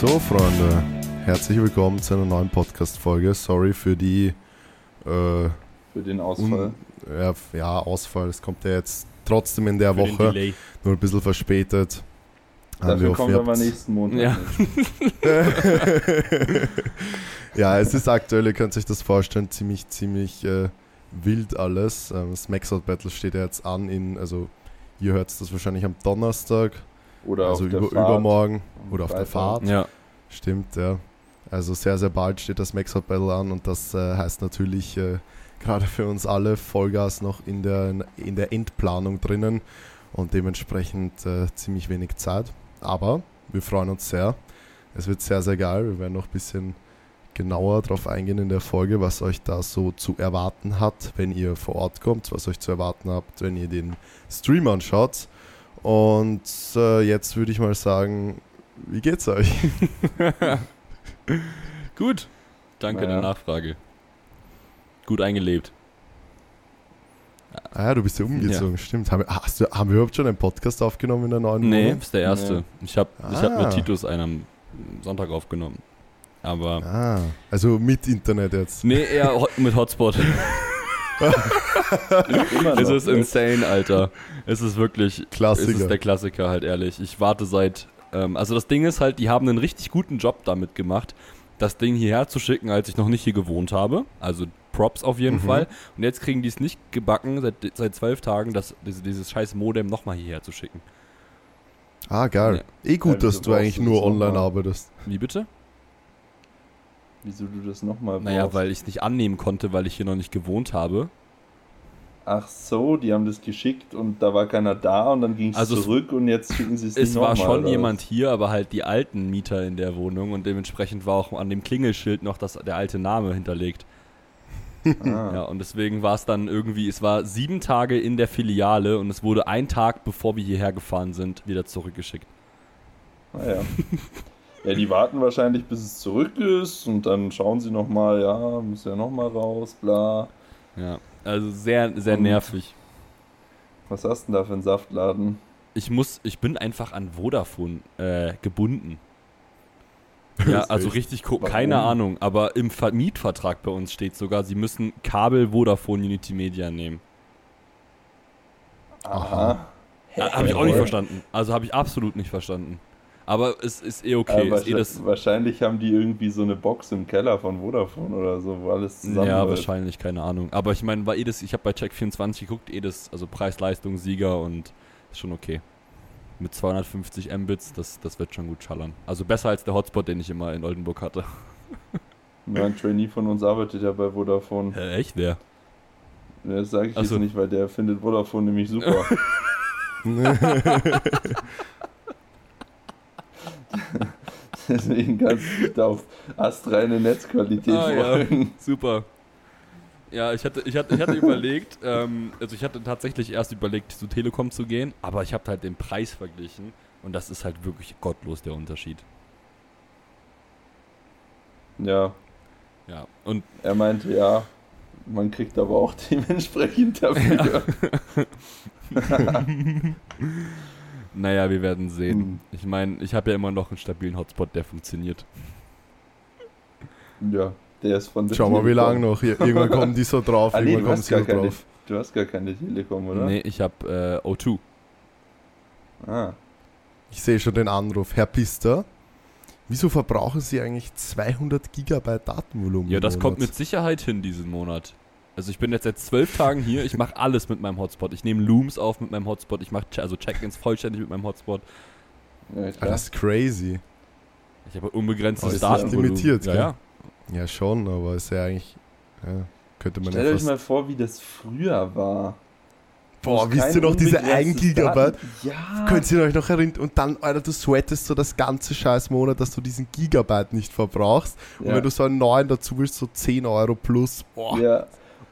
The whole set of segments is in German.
So, Freunde, herzlich willkommen zu einer neuen Podcast-Folge. Sorry für die. Äh, für den Ausfall. Un, ja, ja, Ausfall. Es kommt ja jetzt trotzdem in der Für den Woche, Delay. nur ein bisschen verspätet. Dafür wir kommt aber nächsten Montag. Ja. ja, es ist aktuell, ihr könnt euch das vorstellen, ziemlich, ziemlich äh, wild alles. Ähm, das Max Out Battle steht ja jetzt an in, also ihr hört das wahrscheinlich am Donnerstag, Oder also auf der über, Fahrt. übermorgen oder auf der. Fahrt. Ja. Stimmt, ja. Also sehr, sehr bald steht das Max Out Battle an und das äh, heißt natürlich äh, gerade für uns alle Vollgas noch in der, in der Endplanung drinnen und dementsprechend äh, ziemlich wenig Zeit. Aber wir freuen uns sehr. Es wird sehr, sehr geil. Wir werden noch ein bisschen genauer darauf eingehen in der Folge, was euch da so zu erwarten hat, wenn ihr vor Ort kommt, was euch zu erwarten habt, wenn ihr den Stream anschaut. Und äh, jetzt würde ich mal sagen, wie geht's euch? Gut. Danke Naja. der Nachfrage. Gut eingelebt. Ah ja, du bist ja umgezogen, stimmt. Haben wir, hast du, haben wir überhaupt schon einen Podcast aufgenommen in der neuen Nee, Wohnung? ist der erste. Nee. Ich habe ich hab Ah. mit Titus einen am Sonntag aufgenommen. Aber. Ah, also mit Internet jetzt. Nee, eher mit Hotspot. Es ist insane, Alter. Es ist wirklich. Es Klassiker. ist der Klassiker halt, ehrlich. Ich warte seit. Ähm, also, das Ding ist halt, die haben einen richtig guten Job damit gemacht, das Ding hierher zu schicken, als ich noch nicht hier gewohnt habe. Also, Props auf jeden Mhm. Fall. Und jetzt kriegen die es nicht gebacken, seit, seit zwölf Tagen, das, diese, dieses scheiß Modem nochmal hierher zu schicken. ah, geil. Eh gut, Ja, dass du eigentlich nur online mal? arbeitest. Wie bitte? Wieso du das nochmal Naja, weil ich es nicht annehmen konnte, weil ich hier noch nicht gewohnt habe. Ach so, die haben das geschickt und da war keiner da und dann ging es Also es- zurück und jetzt schicken sie es Es nicht war nochmal, schon oder jemand hier, aber halt die alten Mieter in der Wohnung und dementsprechend war auch an dem Klingelschild noch das, der alte Name hinterlegt. Ah, Ja, und deswegen war es dann irgendwie, es war sieben Tage in der Filiale und es wurde ein Tag, bevor wir hierher gefahren sind, wieder zurückgeschickt. naja. Ja, die warten wahrscheinlich, bis es zurück ist und dann schauen sie nochmal, ja, muss ja nochmal raus, bla. Ja, also sehr, sehr Und- nervig. Was hast du denn da für einen Saftladen? Ich muss, ich bin einfach an Vodafone äh, gebunden. Ja, also richtig, Warum? keine Ahnung, aber im Ver- Mietvertrag bei uns steht sogar, sie müssen Kabel Vodafone Unity Media nehmen. Aha. Ja, habe ich auch nicht verstanden. Also habe ich absolut nicht verstanden. Aber es ist eh okay. ist eh wahrscheinlich, das, wahrscheinlich haben die irgendwie so eine Box im Keller von Vodafone oder so, wo alles zusammen ja, wahrscheinlich, keine Ahnung. Aber ich meine, war eh das, ich habe bei Check24 geguckt, eh das, also Preis-Leistung, Sieger und ist schon okay. Mit 250 Mbits, das, das wird schon gut schallern. Also besser als der Hotspot, den ich immer in Oldenburg hatte. Ja, ein Trainee von uns arbeitet ja bei Vodafone. Hä, echt? Wer? Das sage ich Ach so. jetzt nicht, weil der findet Vodafone nämlich super. Deswegen kannst du da auf astreine Netzqualität Ah, ja. Super. Ja, ich hatte, ich hatte, ich hatte überlegt, ähm, also ich hatte tatsächlich erst überlegt, zu Telekom zu gehen, aber ich habe halt den Preis verglichen und das ist halt wirklich gottlos der Unterschied. Ja, Ja, und er meinte, ja, man kriegt aber auch dementsprechend dafür. Naja, wir werden sehen. Hm. Ich meine, ich habe ja immer noch einen stabilen Hotspot, der funktioniert. Ja, der ist von der Schau mal, wie lange noch. Ir- Irgendwann kommen die so drauf, Ah, nee, irgendwann du kommen hast sie gar so keine, drauf. du hast gar keine Telekom, oder? Nee, ich habe äh, O2. Ah, Ich sehe schon den Anruf. Herr Pister, wieso verbrauchen Sie eigentlich 200 Gigabyte Datenvolumen? Ja, im das kommt mit Sicherheit hin diesen Monat. Also ich bin jetzt seit zwölf Tagen hier, ich mache alles mit meinem Hotspot. Ich nehme Looms auf mit meinem Hotspot, ich mache also Check-ins vollständig mit meinem Hotspot. ja, Ah, das ist crazy. Ich habe Oh, unbegrenztes ist Datenvolumen. limitiert, ja, ja. Ja, schon, aber ist ja eigentlich. Ja, könnte man Stellt ja euch mal vor, wie das früher war. Boah, wisst ihr noch diese 1 unbegrenztes Gigabyte? Daten- Ja. Könnt ihr euch noch erinnern? Und dann, Alter, du sweatest so das ganze scheiß Monat, dass du diesen Gigabyte nicht verbrauchst. Und ja. wenn du so einen neuen dazu willst, so 10 Euro plus. Boah. Ja.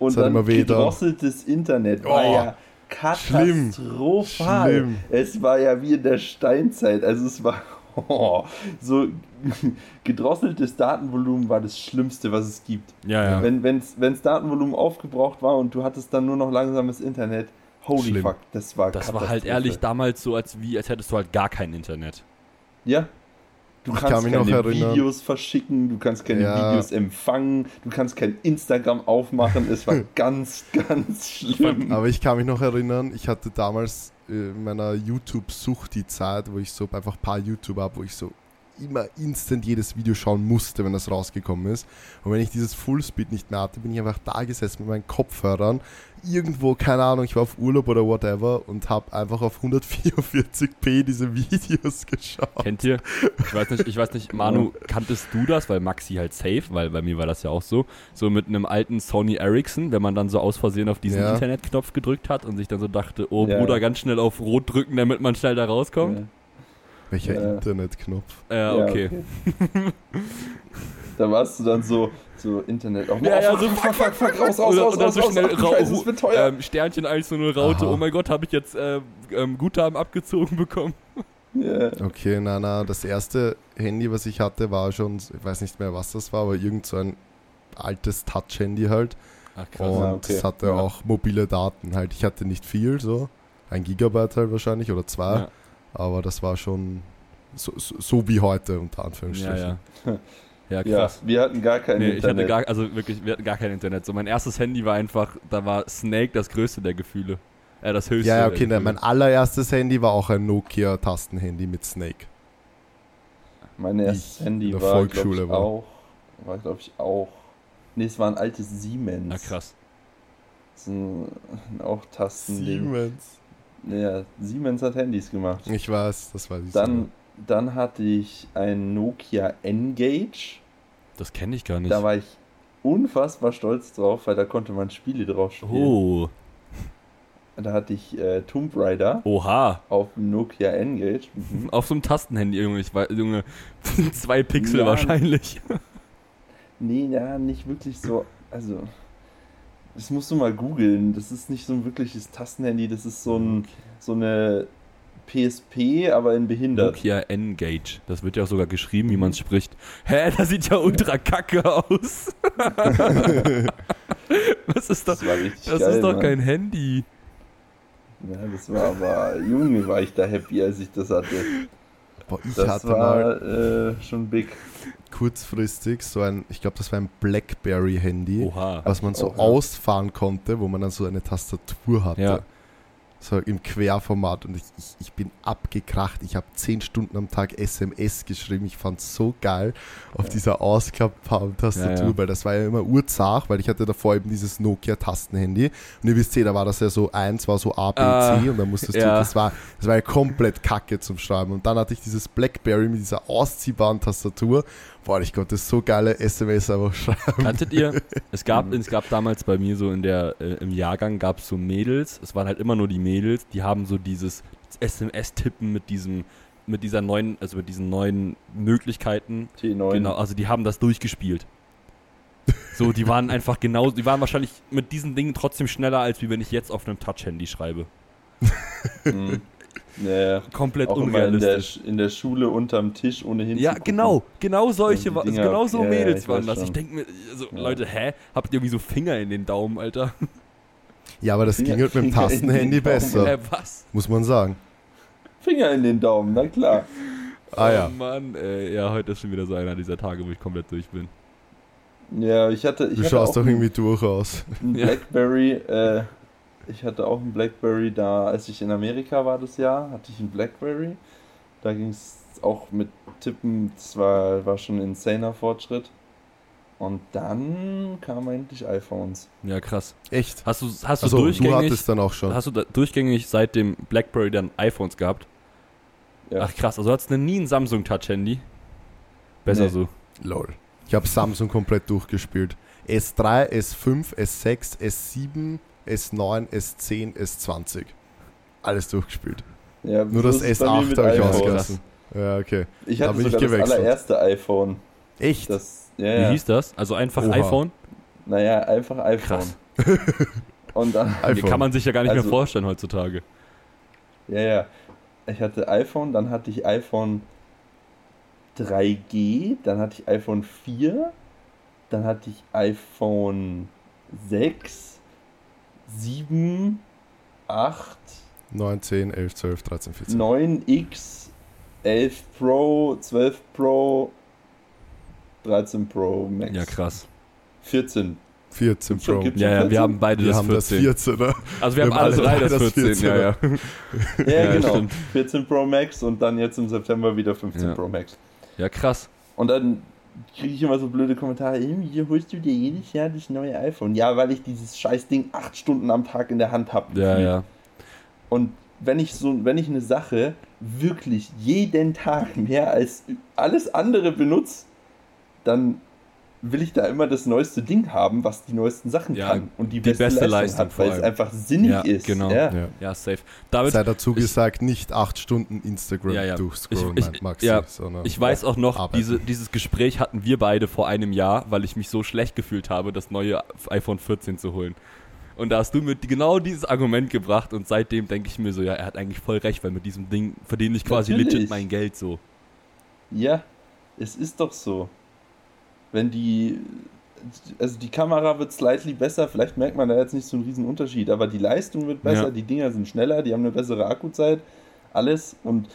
Und dann immer weh da. gedrosseltes Internet war Oh, ja katastrophal. Schlimm. Es war ja wie in der Steinzeit. Also es war oh, so gedrosseltes Datenvolumen war das Schlimmste, was es gibt. Ja, ja. Wenn wenn's, wenn's Datenvolumen aufgebraucht war und du hattest dann nur noch langsames Internet, holy Schlimm. fuck, das war Das war halt ehrlich damals so, als wie, als hättest du halt gar kein Internet. Ja, Du Ich kannst kann keine. Videos verschicken, du kannst keine Ja. Videos empfangen, du kannst kein Instagram aufmachen. Es war ganz, ganz schlimm. Aber ich kann mich noch erinnern, ich hatte damals äh, in meiner YouTube-Sucht die Zeit, wo ich so einfach ein paar YouTuber habe, wo ich so immer instant jedes Video schauen musste, wenn das rausgekommen ist. Und wenn ich dieses Fullspeed nicht mehr hatte, bin ich einfach da gesessen mit meinen Kopfhörern, irgendwo, keine Ahnung, ich war auf Urlaub oder whatever und habe einfach auf 144p diese Videos geschaut. Kennt ihr? Ich weiß nicht, ich weiß nicht, Manu, kanntest du das? Weil Maxi halt safe, weil bei mir war das ja auch so. So mit einem alten Sony Ericsson, wenn man dann so aus Versehen auf diesen Ja. Internetknopf gedrückt hat und sich dann so dachte, oh Ja. Bruder, ganz schnell auf Rot drücken, damit man schnell da rauskommt. Welcher Ja. Internetknopf? Äh, Ja, okay. da warst du dann so, so Internet. Oh, Ja, oh, ja, fuck, so fuck, fuck, fuck, raus, raus, Oder, raus, oder raus, so raus, schnell ach, du rau- Scheiße, das wird teuer. ähm, Sternchen 100 Raute, Aha. oh mein Gott, habe ich jetzt äh, ähm, Guthaben abgezogen bekommen. Ja. Okay, na, na, das erste Handy, was ich hatte, war schon, ich weiß nicht mehr, was das war, aber irgend so ein altes Touch-Handy halt. Ach Und Ah, okay. es hatte Ja. auch mobile Daten halt. Ich hatte nicht viel, so ein Gigabyte halt wahrscheinlich oder zwei, Ja, aber das war schon so, so, so wie heute, unter ja, Anführungsstrichen. ja. Ja, ja, krass. wir hatten gar kein Nee, ich hatte Internet. gar, also wirklich, wir hatten gar kein Internet. So, mein erstes Handy war einfach, da war Snake das größte der Gefühle. Äh, das höchste. Ja, ja, okay, nein, mein allererstes Handy war auch ein Nokia-Tastenhandy mit Snake. Mein erstes ich Handy in der war, Volksschule ich, war. auch. War, glaube ich, auch. Nee, es war ein altes Siemens. Na krass. Das ist ein, auch Tastending. Siemens. Ja, Siemens hat Handys gemacht. Ich weiß, das weiß ich Dann, dann hatte ich ein Nokia N-Gage. Das kenne ich gar nicht. Da war ich unfassbar stolz drauf, weil da konnte man Spiele drauf spielen. oh, Da hatte ich äh, Tomb Raider oha. auf dem Nokia N-Gage. Mhm. Auf so einem Tastenhandy, Junge. Ich weiß, Junge, zwei Pixel Ja. wahrscheinlich. Nee, ja, nicht wirklich so. Also, das musst du mal googeln. Das ist nicht so ein wirkliches Tastenhandy, das ist so, ein, so eine PSP, aber in behindert. Nokia N-Gage. Das wird ja auch sogar geschrieben, wie man es spricht. Hä, das sieht ja ultra kacke aus. Was ist das? Das Das geil. ist doch Mann. kein Handy. Ja, das war aber, Junge, war ich da happy, als ich das hatte. Boah, ich Das hatte mal war äh, schon big. kurzfristig so ein, ich glaube, das war ein Blackberry-Handy. Oha. was man so ja. ausfahren konnte, wo man dann so eine Tastatur hatte. Ja. So im Querformat und ich, ich, ich bin abgekracht. Ich habe 10 Stunden am Tag SMS geschrieben. Ich fand es so geil auf Ja. dieser ausklappbaren Tastatur, Ja, ja. weil das war ja immer urzach, weil ich hatte davor eben dieses Nokia-Tastenhandy. Und ihr wisst eh, da war das ja so, eins war so A, B, C Ah, und dann musstest du, das war, das war ja komplett kacke zum Schreiben. Und dann hatte ich dieses Blackberry mit dieser ausziehbaren Tastatur. Boah, ich konnte so geile SMS einfach schreiben. Kanntet ihr? Es gab, es gab damals bei mir so in der, äh, im Jahrgang gab es so Mädels, es waren halt immer nur die Mädels, die haben so dieses SMS-Tippen mit diesem, mit dieser neuen, also mit diesen neuen Möglichkeiten. T9. Genau, also die haben das durchgespielt. So, die waren einfach genau, die waren wahrscheinlich mit diesen Dingen trotzdem schneller, als wie wenn ich jetzt auf einem Touch-Handy schreibe. Mhm. Ja, Komplett auch immer in der, unrealistisch. in der Schule unterm Tisch ohne Ja, genau, genau solche, Dinger- genau so ja, Mädels ich waren das. Ich denke mir, also, Ja. Leute, hä? Habt ihr irgendwie so Finger in den Daumen, Alter? Ja, aber das Finger- ging halt mit dem Tastenhandy besser, Äh, was? muss man sagen. Finger in den Daumen, na klar. Ah ja. Oh Mann, ey, ja, heute ist schon wieder so einer dieser Tage, wo ich komplett durch bin. Ja, ich hatte. Ich Du hatte schaust auch doch irgendwie durch aus. ein Ja. Blackberry. Äh, ich hatte auch ein Blackberry da, als ich in Amerika war das Jahr, hatte ich ein Blackberry. Da ging es auch mit Tippen, das war, war schon ein insaner Fortschritt. Und dann kamen eigentlich iPhones. Ja, krass. Echt? Hast du, hast du Also du durchgängig, hattest dann auch schon. hast du da, durchgängig seit dem Blackberry dann iPhones gehabt? Ja. Ach krass, also hattest du nie ein Samsung Touch Handy? Besser Nee. so. Lol. Ich habe Samsung komplett durchgespielt. S3, S5, S6, S7, S9, S10, S20. Alles durchgespielt. Ja, Nur das ist es bei mir S8 mit habe ich ausgelassen. Ja, okay. Ich Da hatte bin ich sogar das gewechselt. allererste iPhone. Echt? Das, ja, Wie ja. hieß das? Also einfach Oha. iPhone? Naja, einfach iPhone. Krass. Und dann, Die iPhone. kann man sich ja gar nicht mehr Also- vorstellen heutzutage. ja, ja. Ich hatte iPhone, dann hatte ich iPhone 3G, dann hatte ich iPhone 4, dann hatte ich iPhone 6, 7, 8, 9, 10, 11, 12, 13, 14. 9X 11 Pro, 12 Pro, 13 Pro Max. Ja, krass. 14. 14 Schon Pro. Ja, ja, 14? wir haben beide Wir das haben das 14. 14er. Also wir haben Wir alle haben drei alle das das 14, ja, ja. Ja, Ja, genau. stimmt. 14 Pro Max und dann jetzt im September wieder 15 Ja. Pro Max. Ja, krass. Und dann kriege ich immer so blöde Kommentare, "Ey, wieso holst du dir jedes Jahr das neue iPhone? Ja, weil ich dieses scheiß Ding acht Stunden am Tag in der Hand habe. Ja, ja. Und wenn ich so, wenn ich eine Sache wirklich jeden Tag mehr als alles andere benutze, dann will ich da immer das neueste Ding haben, was die neuesten Sachen Ja, kann und die, die beste, beste Leistung, Leistung hat, weil es einfach sinnig Ja, ist. genau. Ja. Ja. Ja, safe. Damit, Sei dazu ich- gesagt, nicht acht Stunden Instagram Ja, ja. durchscrollen, Ich- ich- Maxi, ja, sondern Ich weiß auch noch, diese, dieses Gespräch hatten wir beide vor einem Jahr, weil ich mich so schlecht gefühlt habe, das neue iPhone 14 zu holen. Und da hast du mir genau dieses Argument gebracht und seitdem denke ich mir so, ja, er hat eigentlich voll recht, weil mit diesem Ding verdiene ich quasi Natürlich. legit mein Geld so. Ja, es ist doch so. Wenn die, also die Kamera wird slightly besser, vielleicht merkt man da jetzt nicht so einen riesen Unterschied, aber die Leistung wird besser, Ja. die Dinger sind schneller, die haben eine bessere Akkuzeit, alles und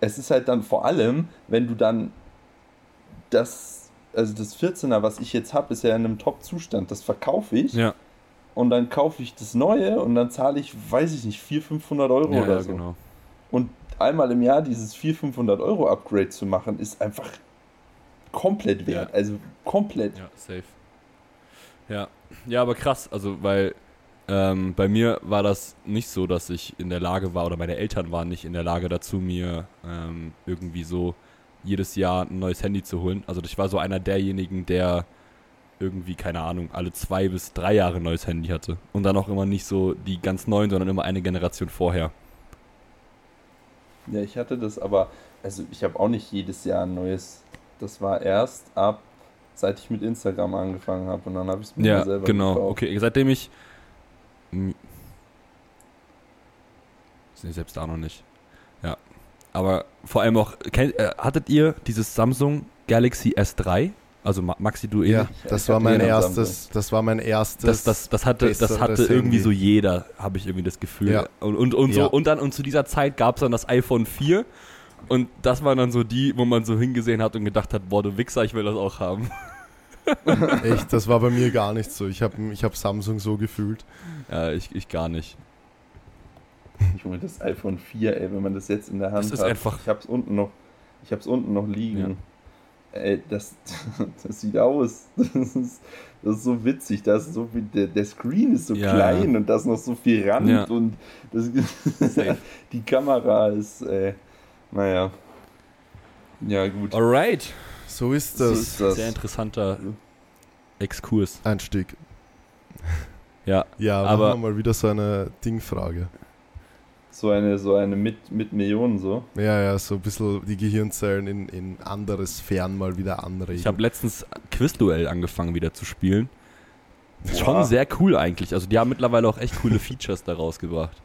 es ist halt dann vor allem, wenn du dann das, also das 14er, was ich jetzt habe, ist ja in einem Top-Zustand, das verkaufe ich Ja, und dann kaufe ich das neue und dann zahle ich, weiß ich nicht, 400, 500 Euro ja, oder so. genau. Und einmal im Jahr dieses 400, 500 Euro Upgrade zu machen, ist einfach komplett wert. Ja. Also komplett. Ja, safe. Ja, ja, aber krass, also weil ähm, bei mir war das nicht so, dass ich in der Lage war oder meine Eltern waren nicht in der Lage dazu, mir ähm, irgendwie so jedes Jahr ein neues Handy zu holen. Also ich war so einer derjenigen, der irgendwie, keine Ahnung, alle zwei bis drei Jahre ein neues Handy hatte. Und dann auch immer nicht so die ganz neuen, sondern immer eine Generation vorher. Ja, ich hatte das aber, also ich habe auch nicht jedes Jahr ein neues. Das war erst ab, seit ich mit Instagram angefangen habe und dann habe ich es mir Ja, selber genau. gekauft. Okay, seitdem ich. Nee, selbst da noch nicht. Ja. Aber vor allem auch, kennt, äh, hattet ihr dieses Samsung Galaxy S3? Also Ma- Maxi, du Ja, ähnlich? das Ich war mein erstes, das war mein erstes. Das, das, das hatte, das hatte irgendwie Handy. so jeder, habe ich irgendwie das Gefühl. Ja. Und, und, und, so, Ja. und dann und zu dieser Zeit gab es dann das iPhone 4 und das waren dann so die, wo man so hingesehen hat und gedacht hat, boah, du Wichser, ich will das auch haben. Echt, das war bei mir gar nicht so. Ich habe ich hab Samsung so gefühlt. Ja, ich, ich gar nicht. Junge, das iPhone 4, ey, wenn man das jetzt in der Hand ist hat. einfach- Ich hab's unten noch, ich hab's unten noch liegen. Ey, das, das sieht aus. Das ist, das ist so witzig. Das ist so viel, der, der Screen ist so Ja, klein und da ist noch so viel Rand Ja. und das, die Kamera ist, äh, naja. Ja, gut. Alright. So ist So das. ist das. Sehr interessanter Exkurs. Einstieg. Ja, Ja, aber wir mal wieder so eine Dingfrage. So eine, so eine mit, mit Millionen so. Ja, ja, so ein bisschen die Gehirnzellen in, in andere Sphären mal wieder anregen. ich habe letztens Quizduell angefangen wieder zu spielen. Boah. Schon sehr cool eigentlich. Also die haben mittlerweile auch echt coole Features da rausgebracht.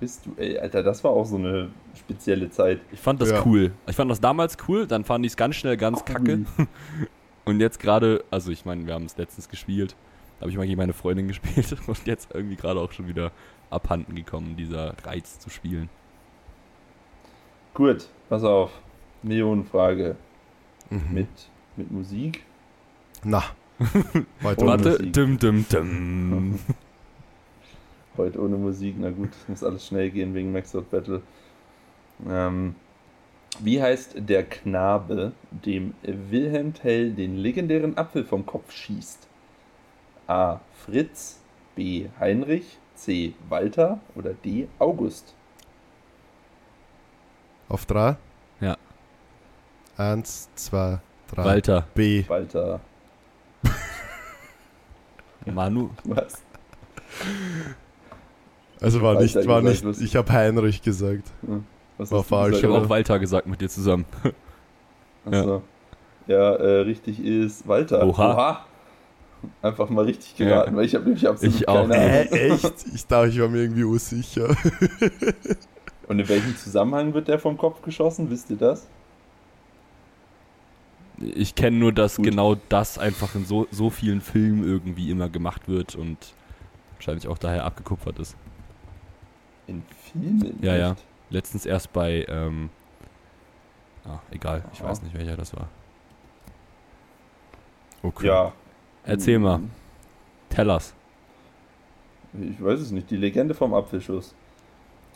Bist du, ey, Alter, das war auch so eine spezielle Zeit. Ich fand das Ja. cool. Ich fand das damals cool, dann fand ich es ganz schnell ganz kacke. Und jetzt gerade, also ich meine, wir haben es letztens gespielt, da habe ich mal gegen meine Freundin gespielt und jetzt irgendwie gerade auch schon wieder abhanden gekommen, dieser Reiz zu spielen. Gut, pass auf. Millionenfrage. Mhm. Mit, mit Musik. Na. Warte, dim, dim, dim. Heute ohne Musik. Na gut, muss alles schnell gehen wegen Max Out Battle. Ähm, wie heißt der Knabe, dem Wilhelm Tell den legendären Apfel vom Kopf schießt? A. Fritz, B. Heinrich, C. Walter oder D. August? Auf drei? Ja. Eins, zwei, drei. Walter, B. Walter, Manu, was? Also war Walter nicht, war nicht, lustig. ich habe Heinrich gesagt. was War falsch, ich habe auch Walter gesagt mit dir zusammen. Achso. Ja, äh, richtig ist Walter. Oha. Einfach mal richtig geraten, Ja. weil ich habe nämlich absolut Ich auch. keine Ahnung. Äh, echt? Ich dachte, ich war mir irgendwie unsicher. Und in welchem Zusammenhang wird der vom Kopf geschossen? Wisst ihr das? Ich kenne nur, dass Gut. genau das einfach in so, so vielen Filmen irgendwie immer gemacht wird und wahrscheinlich auch daher abgekupfert ist. In Filmen? Ja, ja. Letztens erst bei ähm, Ah, egal, ich weiß nicht, welcher das war. Okay. Ja. Erzähl mal, Tellers. Ich weiß es nicht. Die Legende vom Apfelschuss.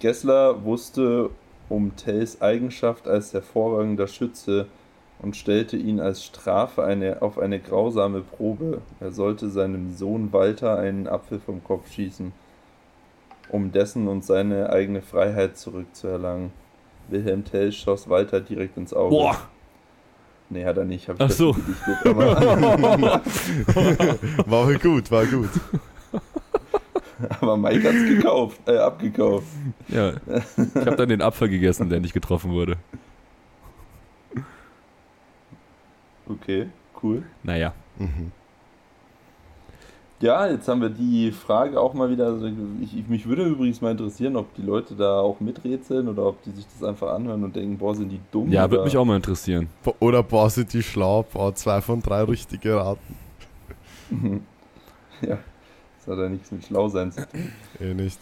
Gessler wusste um Tells Eigenschaft als hervorragender Schütze und stellte ihn als Strafe eine, auf eine grausame Probe. Er sollte seinem Sohn Walter einen Apfel vom Kopf schießen, um dessen und seine eigene Freiheit zurückzuerlangen. Wilhelm Tell schoss Walter direkt ins Auge. Boah! Nee, hat er nicht. Hab ich Ach so. War gut, war gut. aber Mike hat's gekauft, äh, abgekauft. Ja, ich habe dann den Apfel gegessen, der nicht getroffen wurde. Okay, cool. Naja, Mhm. Ja, jetzt haben wir die Frage auch mal wieder. Also ich, ich, mich würde übrigens mal interessieren, ob die Leute da auch miträtseln oder ob die sich das einfach anhören und denken, boah, sind die dumm. ja, würde mich auch mal interessieren. Oder boah, sind die schlau, boah, zwei von drei richtige Raten. ja, das hat ja nichts mit Schlausein zu tun. Eh nicht.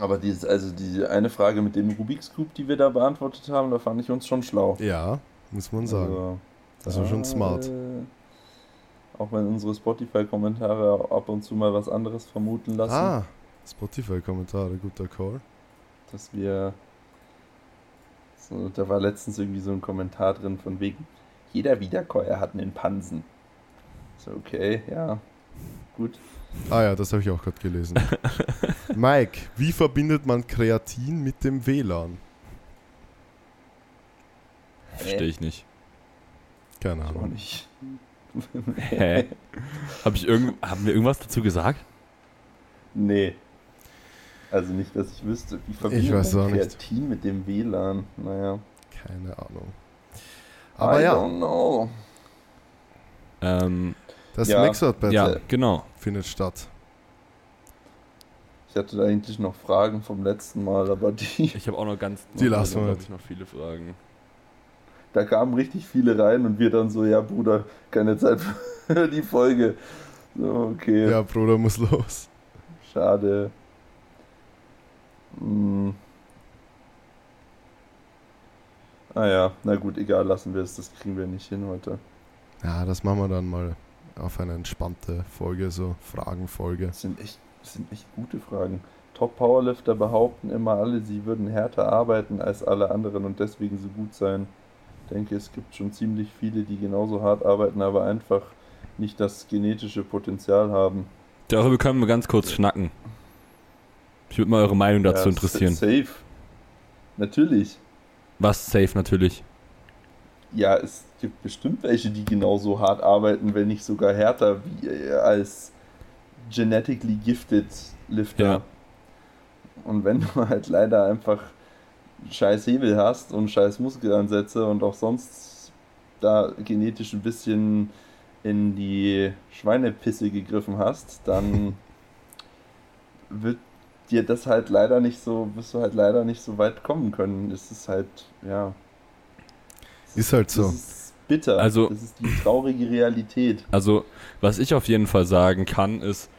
Aber dieses, also diese eine Frage mit dem Rubik's Cube, die wir da beantwortet haben, da fand ich uns schon schlau. Ja, muss man sagen. Also, Das war schon smart. äh, Auch wenn unsere Spotify-Kommentare ab und zu mal was anderes vermuten lassen, ah, Spotify-Kommentare, guter Call. dass wir. So, da war letztens irgendwie so ein Kommentar drin von wegen, jeder Wiederkäuer hat einen Pansen. So, okay, ja. Gut. Ah ja, das habe ich auch gerade gelesen. Mike, wie verbindet man Kreatin mit dem WLAN? Verstehe ich nicht. Keine Ich auch Ahnung. nicht. Hä? Hab ich irgend, haben wir irgendwas dazu gesagt? Nee. Also nicht, dass ich wüsste. Wie verbindet weiß man auch nicht. Kreatin mit dem WLAN? Naja. Keine Ahnung. Aber I ja, don't know. Ähm, das Ja. Battle ja, genau. findet statt. Ich hatte da eigentlich noch Fragen vom letzten Mal, aber die, Ich habe auch noch ganz. Die lassen wir glaub jetzt. ich, noch viele Fragen. Da kamen richtig viele rein und wir dann so, ja Bruder, keine Zeit für die Folge. So, okay. Ja, Bruder muss los. Schade. Hm. Ah ja, na gut, egal, lassen wir es. Das kriegen wir nicht hin heute. Ja, das machen wir dann mal auf eine entspannte Folge, so Fragenfolge. Das sind echt, das sind echt gute Fragen. Top-Powerlifter behaupten immer alle, sie würden härter arbeiten als alle anderen und deswegen so gut sein. Ich denke, es gibt schon ziemlich viele, die genauso hart arbeiten, aber einfach nicht das genetische Potenzial haben. Darüber können wir ganz kurz schnacken. Ich würde mal eure Meinung dazu Ja, interessieren. Safe. Natürlich. Was safe natürlich. Ja, es gibt bestimmt welche, die genauso hart arbeiten, wenn nicht sogar härter wie äh, als genetically gifted Lifter. Ja. Und wenn du halt leider einfach scheiß Hebel hast und scheiß Muskelansätze und auch sonst da genetisch ein bisschen in die Schweinepisse gegriffen hast, dann wird dir das halt leider nicht so, wirst du halt leider nicht so weit kommen können. Es ist halt, ja. Es Ist halt so. Ist bitter. Also- das ist die traurige Realität. Also, was ich auf jeden Fall sagen kann, ist,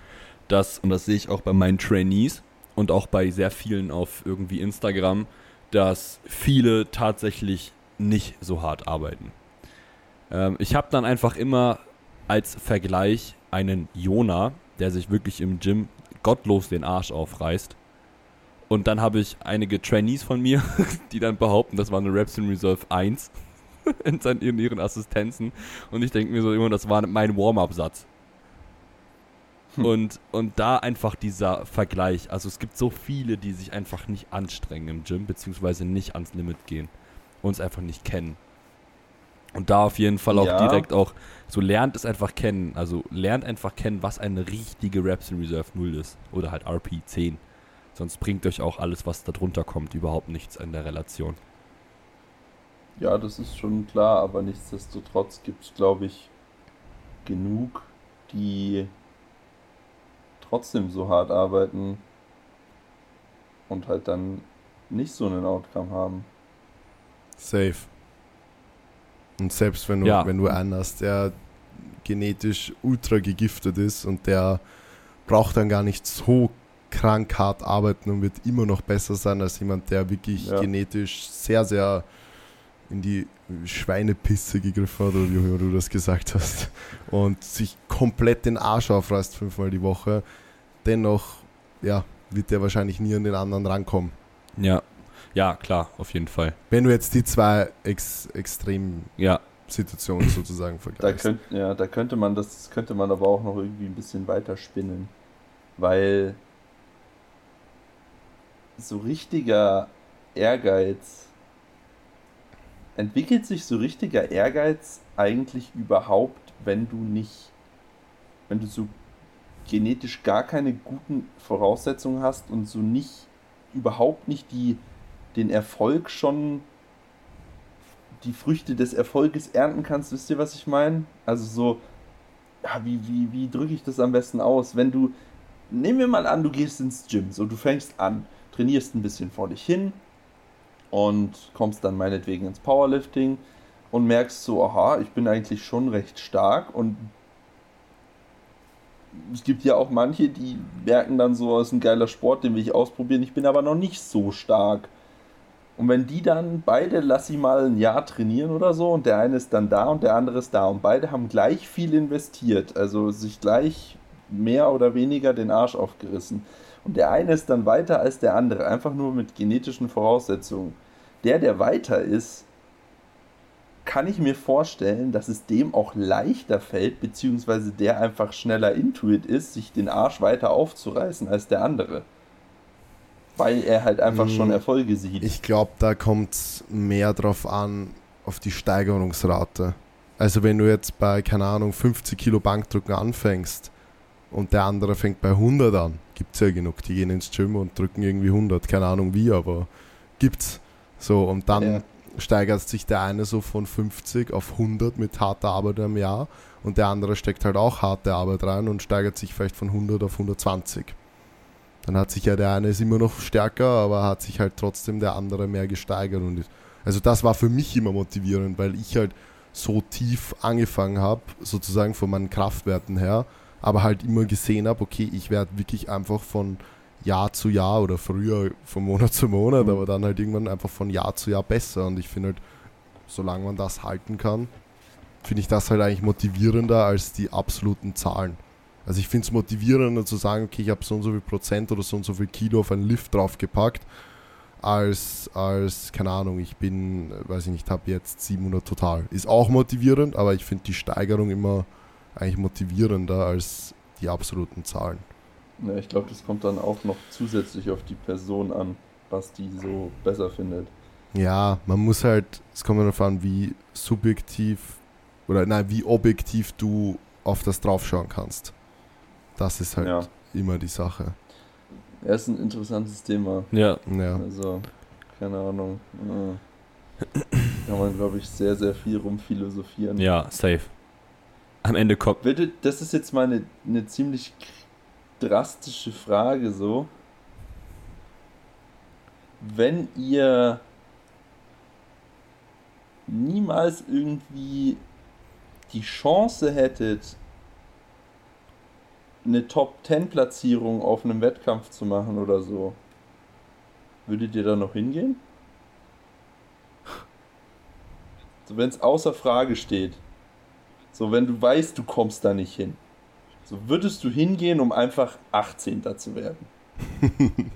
dass, und das sehe ich auch bei meinen Trainees und auch bei sehr vielen auf irgendwie Instagram, dass viele tatsächlich nicht so hart arbeiten. Ähm, ich habe dann einfach immer als Vergleich einen Jona, der sich wirklich im Gym gottlos den Arsch aufreißt. Und dann habe ich einige Trainees von mir, die dann behaupten, das war eine Reps in Reserve 1 in, seinen, in ihren Assistenzen. Und ich denke mir so immer, das war mein Warm-up-Satz. Hm. Und, und da einfach dieser Vergleich. Also es gibt so viele, die sich einfach nicht anstrengen im Gym, beziehungsweise nicht ans Limit gehen. Uns einfach nicht kennen. Und da auf jeden Fall auch Ja. direkt auch, so lernt es einfach kennen. Also lernt einfach kennen, was eine richtige Reps in Reserve 0 ist. Oder halt RP 10. Sonst bringt euch auch alles, was da drunter kommt, überhaupt nichts in der Relation. Ja, das ist schon klar, aber nichtsdestotrotz gibt es, glaube ich, genug, die trotzdem so hart arbeiten und halt dann nicht so einen Outcome haben. Safe. Und selbst wenn du, Ja. wenn du einen hast, der genetisch ultra gegiftet ist und der braucht dann gar nicht so krank hart arbeiten und wird immer noch besser sein als jemand, der wirklich Ja. genetisch sehr, sehr in die Schweinepisse gegriffen hat, oder wie auch immer du das gesagt hast, und sich komplett den Arsch aufreißt fünfmal die Woche, dennoch ja, wird der wahrscheinlich nie an den anderen rankommen. Ja, ja, klar, auf jeden Fall. Wenn du jetzt die zwei Ex extremen Ja, Situationen sozusagen Da, vergleichst. könnt, ja, da könnte man das könnte man aber auch noch irgendwie ein bisschen weiter spinnen. Weil so richtiger Ehrgeiz entwickelt sich so richtiger Ehrgeiz eigentlich überhaupt, wenn du nicht, wenn du so genetisch gar keine guten Voraussetzungen hast und so nicht überhaupt nicht die den Erfolg schon die Früchte des Erfolges ernten kannst, wisst ihr, was ich meine? Also so, ja, wie, wie, wie drücke ich das am besten aus? Wenn du, nehmen wir mal an, du gehst ins Gym, so du fängst an, trainierst ein bisschen vor dich hin und kommst dann meinetwegen ins Powerlifting und merkst so, aha, ich bin eigentlich schon recht stark und es gibt ja auch manche, die merken dann so, es ist ein geiler Sport, den will ich ausprobieren, ich bin aber noch nicht so stark. Und wenn die dann beide, lass sie mal ein Jahr trainieren oder so, und der eine ist dann da und der andere ist da, und beide haben gleich viel investiert, also sich gleich mehr oder weniger den Arsch aufgerissen. Und der eine ist dann weiter als der andere, einfach nur mit genetischen Voraussetzungen. Der, der weiter ist, kann ich mir vorstellen, dass es dem auch leichter fällt, beziehungsweise der einfach schneller intuit ist, sich den Arsch weiter aufzureißen als der andere. Weil er halt einfach Mm, schon Erfolge sieht. Ich glaube, da kommt es mehr drauf an, auf die Steigerungsrate. Also wenn du jetzt bei, keine Ahnung, 50 Kilo Bankdrücken anfängst und der andere fängt bei 100 an, gibt es ja genug. Die gehen ins Gym und drücken irgendwie 100, keine Ahnung wie, aber gibt's. So, und dann Ja. steigert sich der eine so von 50 auf 100 mit harter Arbeit im Jahr und der andere steckt halt auch harte Arbeit rein und steigert sich vielleicht von 100 auf 120. Dann hat sich ja der eine ist immer noch stärker, aber hat sich halt trotzdem der andere mehr gesteigert. Und also das war für mich immer motivierend, weil ich halt so tief angefangen habe, sozusagen von meinen Kraftwerten her, aber halt immer gesehen habe, okay, ich werde wirklich einfach von Jahr zu Jahr oder früher von Monat zu Monat, Mhm. aber dann halt irgendwann einfach von Jahr zu Jahr besser. Und ich finde halt, solange man das halten kann, finde ich das halt eigentlich motivierender als die absoluten Zahlen. Also ich finde es motivierender zu sagen, okay, ich habe so und so viel Prozent oder so und so viel Kilo auf einen Lift draufgepackt, als, als, keine Ahnung, ich bin, weiß ich nicht, habe jetzt 700 total. Ist auch motivierend, aber ich finde die Steigerung immer eigentlich motivierender als die absoluten Zahlen. Ja, ich glaube, das kommt dann auch noch zusätzlich auf die Person an, was die so besser findet. Ja, man muss halt, es kommt darauf an, wie subjektiv oder nein, wie objektiv du auf das draufschauen kannst. Das ist halt Ja. immer die Sache. Ja, ist ein interessantes Thema. ja, Ja. Also, keine Ahnung. Äh, Kann man, glaube ich, sehr, sehr viel rumphilosophieren. ja, safe. Am Ende kommt. Würde, das ist jetzt mal eine, eine ziemlich drastische Frage so. Wenn ihr niemals irgendwie die Chance hättet, eine Top 10 Platzierung auf einem Wettkampf zu machen oder so, würdet ihr da noch hingehen? So, wenn es außer Frage steht. So, wenn du weißt, du kommst da nicht hin. So, würdest du hingehen, um einfach 18. zu werden?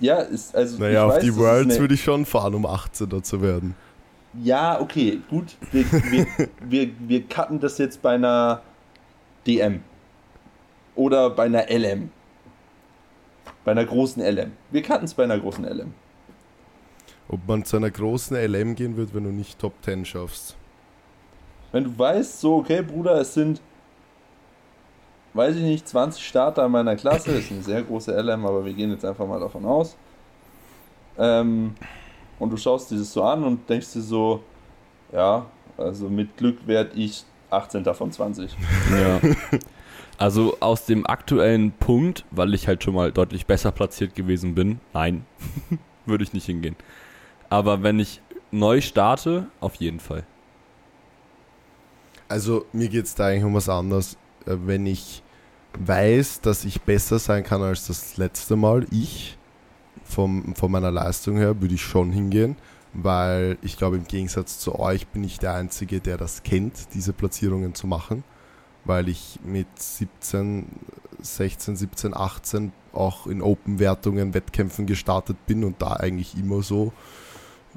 ja, ist also. Naja, auf weiß, die Worlds würde ich schon fahren, um 18er zu werden. Ja, okay, gut. Wir, wir, wir, wir cutten das jetzt bei einer DM. Oder bei einer LM. Bei einer großen LM. Wir cutten es bei einer großen LM. Ob man zu einer großen LM gehen wird, wenn du nicht Top 10 schaffst. Wenn du weißt, so, okay, Bruder, es sind, weiß ich nicht, 20 Starter in meiner Klasse, ist eine sehr große LM, aber wir gehen jetzt einfach mal davon aus. Ähm, und du schaust dir das so an und denkst dir so, ja, also mit Glück werde ich 18. von 20. Ja. Also aus dem aktuellen Punkt, weil ich halt schon mal deutlich besser platziert gewesen bin, nein, würde ich nicht hingehen. Aber wenn ich neu starte, auf jeden Fall. Also mir geht es da eigentlich um was anderes. Äh, Wenn ich weiß, dass ich besser sein kann als das letzte Mal, ich, vom, von meiner Leistung her, würde ich schon hingehen. weil ich glaube, im Gegensatz zu euch bin ich der Einzige, der das kennt, diese Platzierungen zu machen, weil ich mit 17, 16, 17, 18 auch in Open-Wertungen, Wettkämpfen gestartet bin und da eigentlich immer so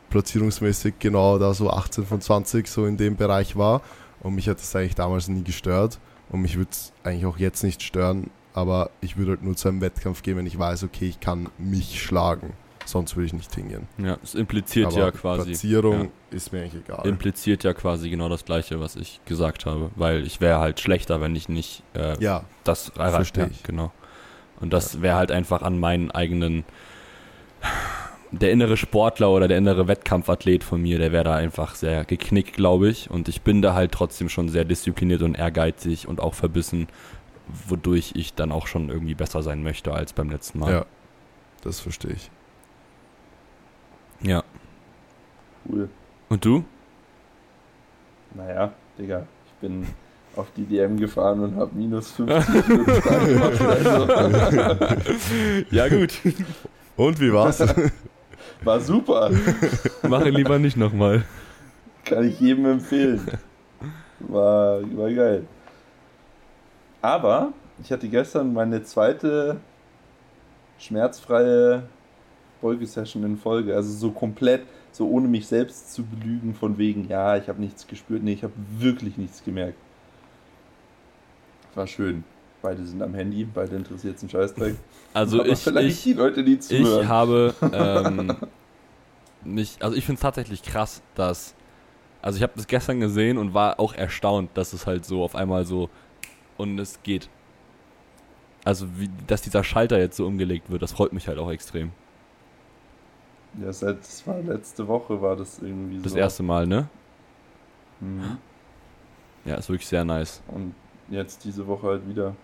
platzierungsmäßig genau da so 18 von 20 so in dem Bereich war und mich hat das eigentlich damals nie gestört und mich würde es eigentlich auch jetzt nicht stören, aber ich würde halt nur zu einem Wettkampf gehen, wenn ich weiß, okay, ich kann mich schlagen. Sonst würde ich nicht hingehen. Ja, es impliziert Aber ja quasi. Platzierung ja. ist mir eigentlich egal. Impliziert ja quasi genau das Gleiche, was ich gesagt habe. Weil ich wäre halt schlechter, wenn ich nicht äh, ja, das erreicht verstehe ja, ich. Genau. Und das wäre halt einfach an meinen eigenen. Der innere Sportler oder der innere Wettkampfathlet von mir, der wäre da einfach sehr geknickt, glaube ich. Und ich bin da halt trotzdem schon sehr diszipliniert und ehrgeizig und auch verbissen, wodurch ich dann auch schon irgendwie besser sein möchte als beim letzten Mal. ja, das verstehe ich. ja. Cool. Und du? Naja, Digga, ich bin auf die DM gefahren und habe minus 50 Minuten. Also, Ja, gut. Und wie war's? war super. Mache lieber nicht nochmal. Kann ich jedem empfehlen. War, war geil. Aber ich hatte gestern meine zweite schmerzfreie Beugesession in Folge. Also so komplett, so ohne mich selbst zu belügen, von wegen, ja, ich habe nichts gespürt. Nee, ich habe wirklich nichts gemerkt. War schön. Beide sind am Handy, beide interessiert es einen Scheißdreck. Also Aber ich, vielleicht ich, die Leute, die zuhören. Ich habe ähm, nicht, also ich finde es tatsächlich krass, dass, also ich habe das gestern gesehen und war auch erstaunt, dass es halt so auf einmal so und es geht. Also wie, dass dieser Schalter jetzt so umgelegt wird, das freut mich halt auch extrem. ja, seit, das war letzte Woche, war das irgendwie Das so. erste Mal, ne? Mhm. Ja, ist wirklich sehr nice. Und jetzt diese Woche halt wieder.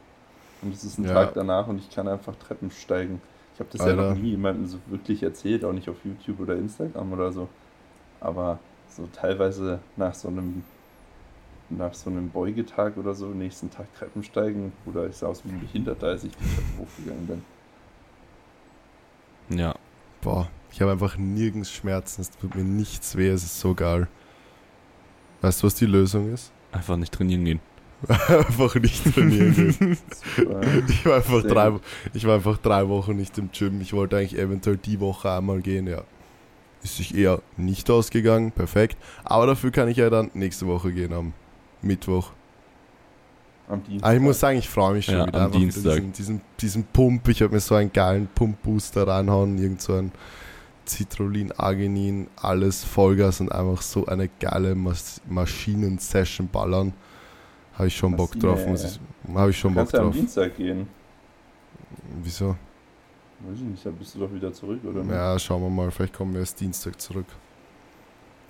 Und es ist ein Ja. Tag danach und ich kann einfach Treppen steigen. Ich habe das ja Alter. noch nie jemandem so wirklich erzählt, auch nicht auf YouTube oder Instagram oder so. Aber so teilweise nach so einem nach so einem Beugetag oder so, nächsten Tag Treppen steigen, oder ich sah aus wie ein Behinderter, als ich die Treppe hochgegangen bin. Ja. Boah, ich habe einfach nirgends Schmerzen. Es tut mir nichts weh, es ist so geil. Weißt du, was die Lösung ist? Einfach nicht trainieren gehen. Einfach nicht trainieren. Ich war, einfach Sehr drei, ich war einfach drei Wochen nicht im Gym. Ich wollte eigentlich eventuell die Woche einmal gehen, ja. Ist sich eher nicht ausgegangen, perfekt. Aber dafür kann ich ja dann nächste Woche gehen am Mittwoch. Am Dienstag. Aber ich muss sagen, ich freue mich schon Ja, wieder. am Dienstag. Diesen, diesen, diesen Pump, ich habe mir so einen geilen Pump-Booster reinhauen, irgend so ein Citrullin, Arginin, alles Vollgas und einfach so eine geile Mas Maschinen-Session ballern. Habe ich schon Bock drauf, muss. Habe ich schon Bock Kannst du am drauf. Dienstag gehen? Wieso? Weiß ich nicht, da bist du doch wieder zurück, oder? nicht? Ja, schauen wir mal, vielleicht kommen wir erst Dienstag zurück.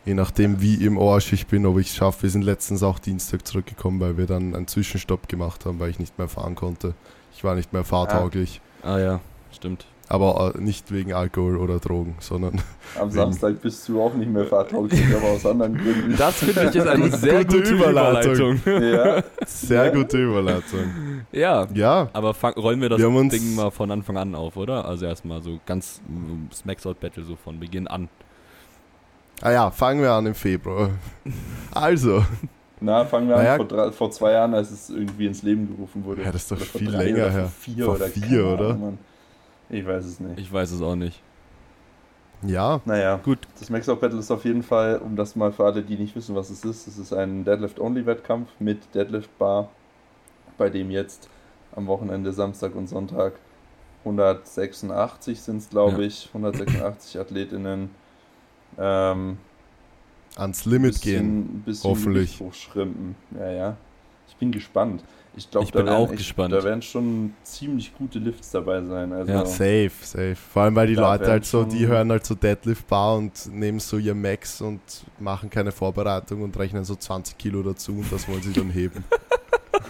Je nachdem, wie im Arsch ich bin, ob ich es schaffe. Wir sind letztens auch Dienstag zurückgekommen, weil wir dann einen Zwischenstopp gemacht haben, weil ich nicht mehr fahren konnte. Ich war nicht mehr fahrtauglich. Ah ja, stimmt. Aber äh, nicht wegen Alkohol oder Drogen, sondern Am Samstag bist du auch nicht mehr fahrtauglich, aber aus anderen Gründen. Das finde ich ist eine sehr Gute gute Überleitung. Überleitung. Ja, sehr Ja. gute Überleitung. ja, Ja, Aber fang, rollen wir das Wir Ding mal von Anfang an auf, oder? Also erstmal so ganz mm, Smacks Out Battle so von Beginn an. ah ja, fangen wir an im Februar. Also, na, fangen wir Naja. an vor, drei, vor zwei Jahren, als es irgendwie ins Leben gerufen wurde. Ja, das ist doch Oder viel länger her. Vier Vor oder vier, oder? Ahnung. Ich weiß es nicht. Ich weiß es auch nicht. ja, Naja, Gut. das Max Out Battle ist auf jeden Fall, um das mal für alle, die nicht wissen, was es ist, es ist ein Deadlift-Only-Wettkampf mit Deadlift-Bar, bei dem jetzt am Wochenende Samstag und Sonntag 186 sind es, glaube Ja. ich, 186 AthletInnen ähm, ans Limit bisschen, gehen. bisschen hoffentlich. Hochschrimpen. Ja, ja. Ich bin gespannt. Ich glaube, da. Da werden schon ziemlich gute Lifts dabei sein. Also, Ja, Safe, safe. Vor allem, weil die Leute halt so, die hören halt so Deadlift Bar und nehmen so ihr Max und machen keine Vorbereitung und rechnen so 20 Kilo dazu und das wollen sie dann heben.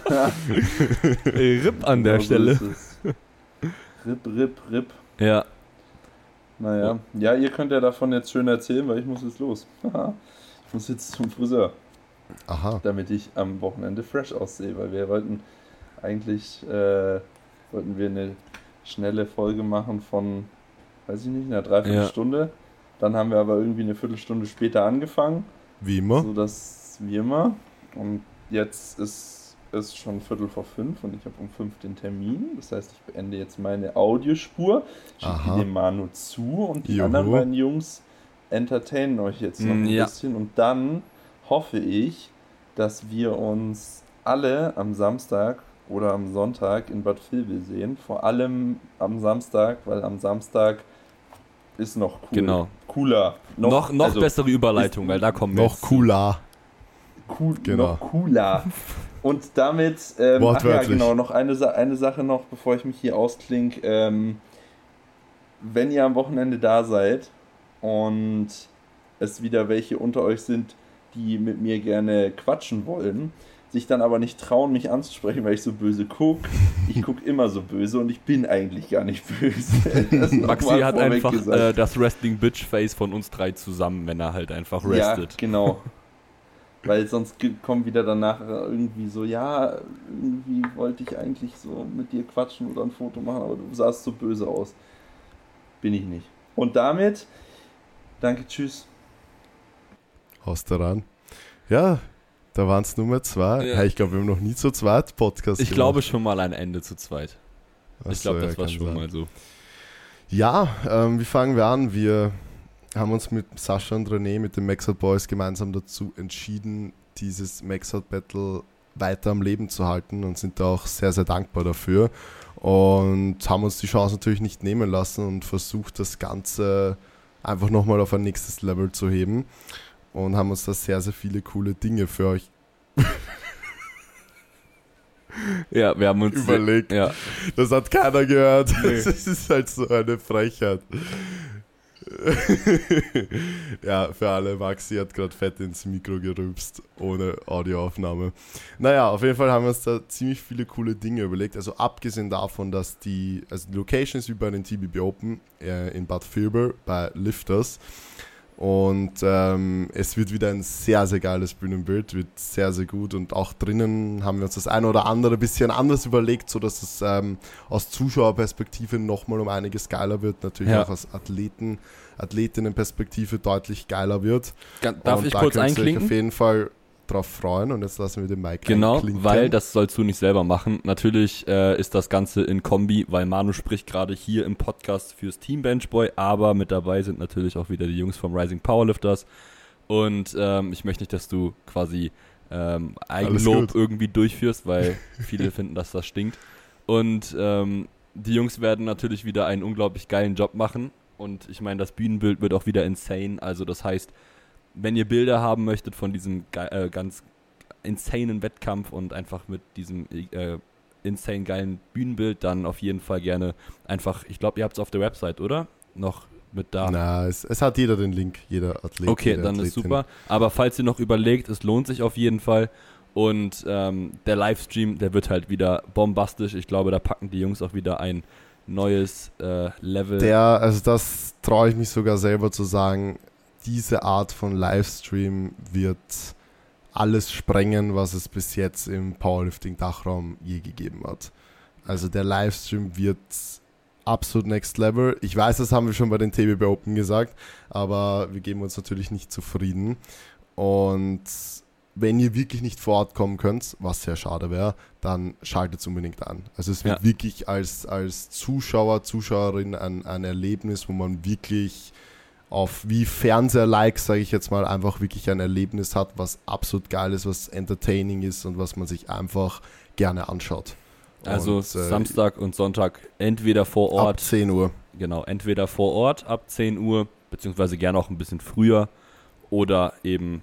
RIP an der genau Stelle. Rip, rip, rip. Ja. Naja, ja, ihr könnt ja davon jetzt schön erzählen, weil ich muss jetzt los. ich muss jetzt zum Friseur, Aha. damit ich am Wochenende fresh aussehe, weil wir wollten eigentlich äh, wollten wir eine schnelle Folge machen von, weiß ich nicht, einer Ja. Dreiviertelstunde. Dann haben wir aber irgendwie eine Viertelstunde später angefangen. Wie immer. So dass wie immer. Und jetzt ist es schon Viertel vor fünf und ich habe um fünf den Termin. Das heißt, ich beende jetzt meine Audiospur, schicke die dem Manu zu und die Juhu. anderen beiden Jungs entertainen euch jetzt noch Mm, ein ja. bisschen. Und dann hoffe ich, dass wir uns alle am Samstag oder am Sonntag in Bad Vilbel sehen. Vor allem am Samstag, weil am Samstag ist noch cool. Genau. Cooler. Noch, noch, also bessere Überleitung, weil da kommen wir Noch cooler. cool, Genau. noch cooler. Und damit, ähm, ach ja, Wortwörtlich. genau, noch eine, eine Sache noch, bevor ich mich hier auskling. Ähm, wenn ihr am Wochenende da seid und es wieder welche unter euch sind, die mit mir gerne quatschen wollen, sich dann aber nicht trauen, mich anzusprechen, weil ich so böse gucke. Ich gucke immer so böse und ich bin eigentlich gar nicht böse. Maxi hat einfach äh, das Wrestling Bitch Face von uns drei zusammen, wenn er halt einfach Ja, restet. genau. Weil sonst kommt wieder danach irgendwie so, ja, irgendwie wollte ich eigentlich so mit dir quatschen oder ein Foto machen, aber du sahst so böse aus. Bin ich nicht. Und damit, danke, tschüss. Haust daran. Ja, da waren es Nummer zwei. Ja. Ich glaube, wir haben noch nie zu zweit Podcast Ich glaube schon mal ein Ende zu zweit. Ach Ich glaube, das ja, war schon sein. mal so. Ja, ähm, wie fangen wir an? Wir haben uns mit Sascha und René, mit den Maxout Boys gemeinsam dazu entschieden, dieses Maxout Battle weiter am Leben zu halten und sind da auch sehr, sehr dankbar dafür. Und haben uns die Chance natürlich nicht nehmen lassen und versucht, das Ganze einfach nochmal auf ein nächstes Level zu heben. Und haben uns da sehr, sehr viele coole Dinge für euch Ja, wir haben uns überlegt. Ja, Das hat keiner gehört. Nee. Das ist halt so eine Frechheit. ja, für alle, Maxi hat gerade fett ins Mikro gerübst, ohne Audioaufnahme. Naja, auf jeden Fall haben wir uns da ziemlich viele coole Dinge überlegt. Also abgesehen davon, dass die, also die Location ist wie bei den TBB Open äh, in Bad Vilbel bei Lifters. Und ähm, es wird wieder ein sehr, sehr geiles Bühnenbild, wird sehr, sehr gut. Und auch drinnen haben wir uns das eine oder andere bisschen anders überlegt, sodass es ähm, aus Zuschauerperspektive nochmal um einiges geiler wird. Natürlich Ja. auch aus Athleten, Athletinnenperspektive deutlich geiler wird. Darf und ich da kurz einklinken? auf jeden Fall drauf freuen. Und jetzt lassen wir den Mike Genau, einklinken. weil das sollst du nicht selber machen. Natürlich äh, ist das Ganze in Kombi, weil Manu spricht gerade hier im Podcast fürs Team Benchboy, aber mit dabei sind natürlich auch wieder die Jungs vom Rising Powerlifters. Und ähm, ich möchte nicht, dass du quasi ähm, Eigenlob irgendwie durchführst, weil viele finden, dass das stinkt. Und ähm, die Jungs werden natürlich wieder einen unglaublich geilen Job machen. Und ich meine, das Bühnenbild wird auch wieder insane. Also das heißt, wenn ihr Bilder haben möchtet von diesem äh, ganz insanen Wettkampf und einfach mit diesem äh, insane geilen Bühnenbild, dann auf jeden Fall gerne einfach, ich glaube, ihr habt es auf der Website, oder? Noch mit da. Na, es, es hat jeder den Link, jeder Athlet. Okay, dann ist Athletin. super. Aber falls ihr noch überlegt, es lohnt sich auf jeden Fall. Und ähm, der Livestream, der wird halt wieder bombastisch. Ich glaube, da packen die Jungs auch wieder ein neues äh, Level. Der, also das traue ich mich sogar selber zu sagen, diese Art von Livestream wird alles sprengen, was es bis jetzt im Powerlifting-Dachraum je gegeben hat. Also der Livestream wird absolut next level. Ich weiß, das haben wir schon bei den TBB Open gesagt, aber wir geben uns natürlich nicht zufrieden. Und wenn ihr wirklich nicht vor Ort kommen könnt, was sehr schade wäre, dann schaltet es unbedingt an. Also es wird Ja. wirklich als, als Zuschauer, Zuschauerin ein, ein Erlebnis, wo man wirklich auf wie Fernseher-like, sage ich jetzt mal, einfach wirklich ein Erlebnis hat, was absolut geil ist, was entertaining ist und was man sich einfach gerne anschaut. also Und, äh, Samstag und Sonntag entweder vor Ab Ort, 10 Uhr. genau, entweder vor Ort ab 10 Uhr, beziehungsweise gerne auch ein bisschen früher oder eben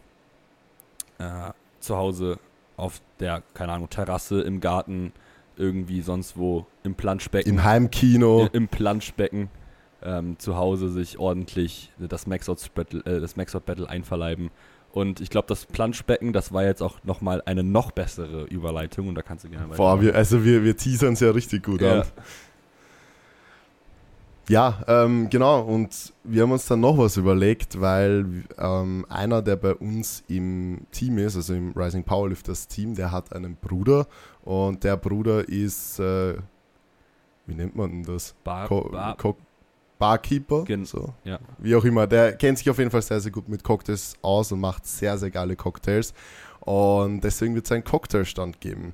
äh, zu Hause auf der, keine Ahnung, Terrasse, im Garten, irgendwie sonst wo, im Planschbecken. Im Heimkino. im Planschbecken ähm, zu Hause sich ordentlich das Maxout Battle, äh, das Maxout Battle einverleiben. Und ich glaube, das Planschbecken, das war jetzt auch nochmal eine noch bessere Überleitung und da kannst du gerne Boah, wir, also wir, wir teasern es ja richtig gut Ja. an. Ja, ähm, genau. Und wir haben uns dann noch was überlegt, weil ähm, einer, der bei uns im Team ist, also im Rising Powerlifters Team, der hat einen Bruder und der Bruder ist, äh, wie nennt man denn das? Bar, Bar, Co Barkeeper, Gen- so. ja. wie auch immer. Der kennt sich auf jeden Fall sehr, sehr gut mit Cocktails aus und macht sehr, sehr geile Cocktails. Und deswegen wird es einen Cocktailstand geben.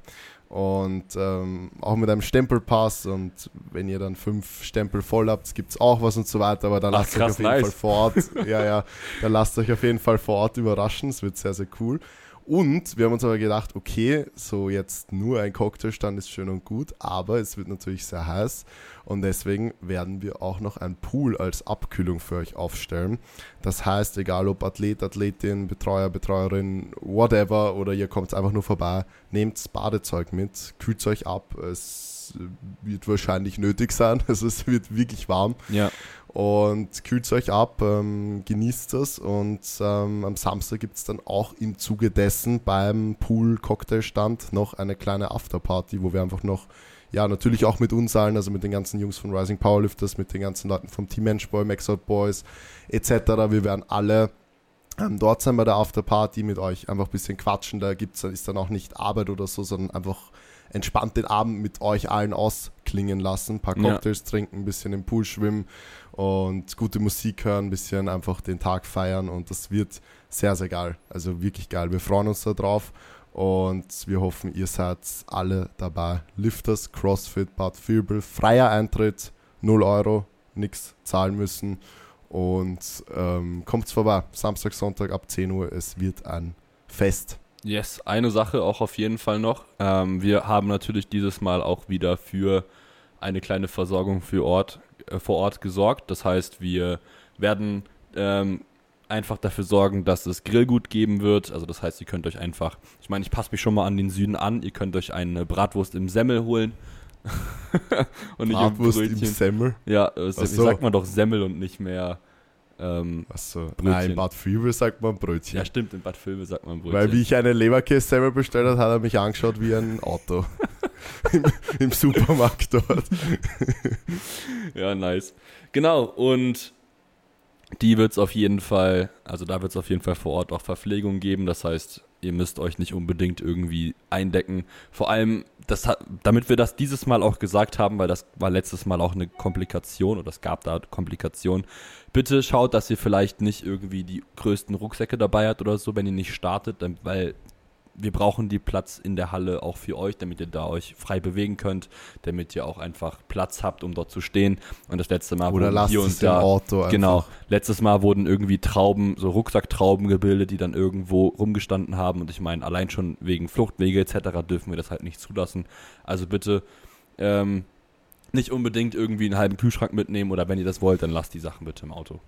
Und ähm, auch mit einem Stempelpass und wenn ihr dann fünf Stempel voll habt, gibt es auch was und so weiter, aber dann Ach, lasst euch krass, auf jeden nice. Fall vor Ort, ja, ja, dann lasst euch auf jeden Fall vor Ort überraschen, es wird sehr, sehr cool. Und wir haben uns aber gedacht, okay, so jetzt nur ein Cocktailstand ist schön und gut, aber es wird natürlich sehr heiß und deswegen werden wir auch noch einen Pool als Abkühlung für euch aufstellen. Das heißt, egal ob Athlet, Athletin, Betreuer, Betreuerin, whatever, oder ihr kommt einfach nur vorbei, nehmt Badezeug mit, kühlt euch ab. Es wird wahrscheinlich nötig sein, also es wird wirklich warm. Ja, und kühlt euch ab, ähm, genießt das und ähm, am Samstag gibt es dann auch im Zuge dessen beim Pool-Cocktailstand noch eine kleine Afterparty, wo wir einfach noch, ja, natürlich auch mit uns allen, also mit den ganzen Jungs von Rising Powerlifters, mit den ganzen Leuten vom Team Menschboy, Max Out Boys etc. Wir werden alle ähm, dort sein bei der Afterparty mit euch, einfach ein bisschen quatschen, da gibt's, ist dann auch nicht Arbeit oder so, sondern einfach entspannt den Abend mit euch allen ausklingen lassen, ein paar Ja. Cocktails trinken, ein bisschen im Pool schwimmen und gute Musik hören, ein bisschen einfach den Tag feiern und das wird sehr, sehr geil. Also wirklich geil. Wir freuen uns da drauf und wir hoffen, ihr seid alle dabei. Lifters, Crossfit, Bad Vilbel, freier Eintritt, 0 Euro, nichts zahlen müssen und ähm, kommt vorbei. Samstag, Sonntag ab 10 Uhr, es wird ein Fest. Yes, eine Sache auch auf jeden Fall noch. Ähm, wir haben natürlich dieses Mal auch wieder für eine kleine Versorgung für Ort, äh, vor Ort gesorgt. Das heißt, wir werden ähm, einfach dafür sorgen, dass es Grillgut geben wird. Also das heißt, ihr könnt euch einfach, ich meine, ich passe mich schon mal an den Süden an, ihr könnt euch eine Bratwurst im Semmel holen. und nicht Bratwurst im. Semmel. Ja, äh, so. sagt man doch Semmel und nicht mehr. Ähm, Achso, nein, in Bad Vilbel sagt man Brötchen. ja, stimmt, in Bad Vilbel sagt man Brötchen. Weil wie ich eine Leberkäse-Semmel bestellt habe, hat er mich angeschaut wie ein Auto. Im, Im Supermarkt dort. Ja, nice. Genau, und die wird es auf jeden Fall, also da wird es auf jeden Fall vor Ort auch Verpflegung geben. Das heißt, ihr müsst euch nicht unbedingt irgendwie eindecken. Vor allem, das hat, damit wir das dieses Mal auch gesagt haben, weil das war letztes Mal auch eine Komplikation oder es gab da Komplikationen. Bitte schaut, dass ihr vielleicht nicht irgendwie die größten Rucksäcke dabei habt oder so, wenn ihr nicht startet, weil wir brauchen die Platz in der Halle auch für euch, damit ihr da euch frei bewegen könnt, damit ihr auch einfach Platz habt, um dort zu stehen. Und das letzte Mal Oder wurden hier und da. Genau. Letztes Mal wurden irgendwie Trauben, so Rucksacktrauben gebildet, die dann irgendwo rumgestanden haben. Und ich meine, allein schon wegen Fluchtwege etc. dürfen wir das halt nicht zulassen. Also bitte ähm, nicht unbedingt irgendwie einen halben Kühlschrank mitnehmen oder wenn ihr das wollt, dann lasst die Sachen bitte im Auto.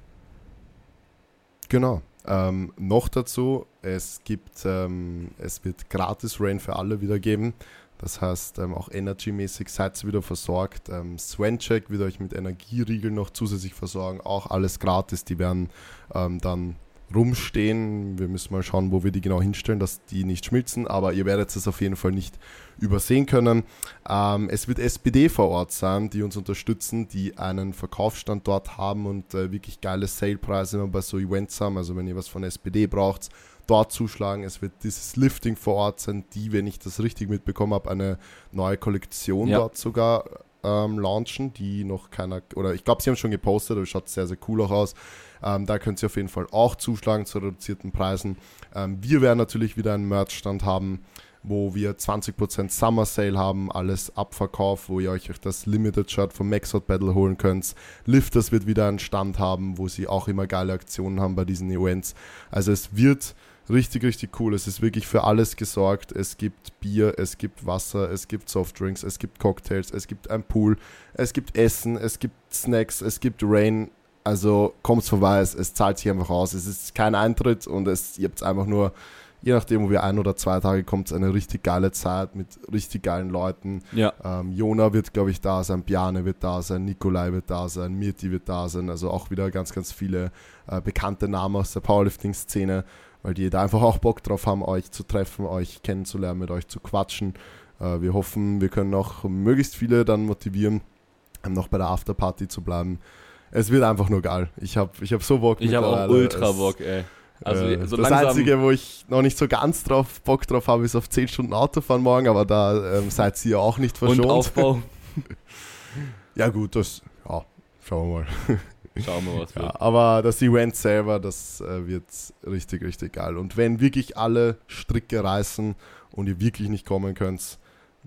Genau. Ähm, noch dazu, es gibt, ähm, es wird gratis Rain für alle wieder geben. Das heißt, ähm, auch energymäßig seid ihr wieder versorgt. Ähm, Swancheck wird euch mit Energieriegeln noch zusätzlich versorgen. Auch alles gratis. Die werden ähm, dann rumstehen. Wir müssen mal schauen, wo wir die genau hinstellen, dass die nicht schmilzen. Aber ihr werdet es auf jeden Fall nicht übersehen können. Ähm, es wird SPD vor Ort sein, die uns unterstützen, die einen Verkaufsstand dort haben und äh, wirklich geile Salepreise immer bei so Events haben. Also wenn ihr was von SPD braucht, dort zuschlagen. Es wird dieses Lifting vor Ort sein, die, wenn ich das richtig mitbekommen habe, eine neue Kollektion Ja. dort sogar ähm, launchen, die noch keiner, oder ich glaube, sie haben schon gepostet, aber schaut sehr, sehr cool auch aus. Ähm, da könnt ihr auf jeden Fall auch zuschlagen zu reduzierten Preisen. Ähm, wir werden natürlich wieder einen Merchstand haben, wo wir 20% Summer Sale haben, alles Abverkauf, wo ihr euch das Limited Shirt vom Maxout Battle holen könnt. Lifters wird wieder einen Stand haben, wo sie auch immer geile Aktionen haben bei diesen Events. Also es wird richtig, richtig cool. Es ist wirklich für alles gesorgt. Es gibt Bier, es gibt Wasser, es gibt Softdrinks, es gibt Cocktails, es gibt ein Pool, es gibt Essen, es gibt Snacks, es gibt Rain. Also kommt vorbei, es, es zahlt sich einfach aus. Es ist kein Eintritt und es, ihr habt einfach nur, je nachdem, wo wir ein oder zwei Tage kommt, eine richtig geile Zeit mit richtig geilen Leuten. Ja, Ähm, Jona wird, glaube ich, da sein, Bjane wird da sein, Nikolai wird da sein, Mirti wird da sein. Also auch wieder ganz, ganz viele äh, bekannte Namen aus der Powerlifting-Szene, weil die da einfach auch Bock drauf haben, euch zu treffen, euch kennenzulernen, mit euch zu quatschen. Äh, wir hoffen, wir können auch möglichst viele dann motivieren, ähm, noch bei der Afterparty zu bleiben. Es wird einfach nur geil. Ich habe ich hab so Bock ich habe auch ultra Es- Bock, ey. Also äh, so das Einzige, wo ich noch nicht so ganz drauf Bock drauf habe, ist auf 10 Stunden Autofahren morgen, aber da ähm, seid ihr ja auch nicht verschont. und Aufbau. Ja gut, das ja, Schauen wir mal. Schauen wir, was Ja, wird. aber das Event selber, das äh, wird richtig, richtig geil. Und wenn wirklich alle Stricke reißen und ihr wirklich nicht kommen könnt,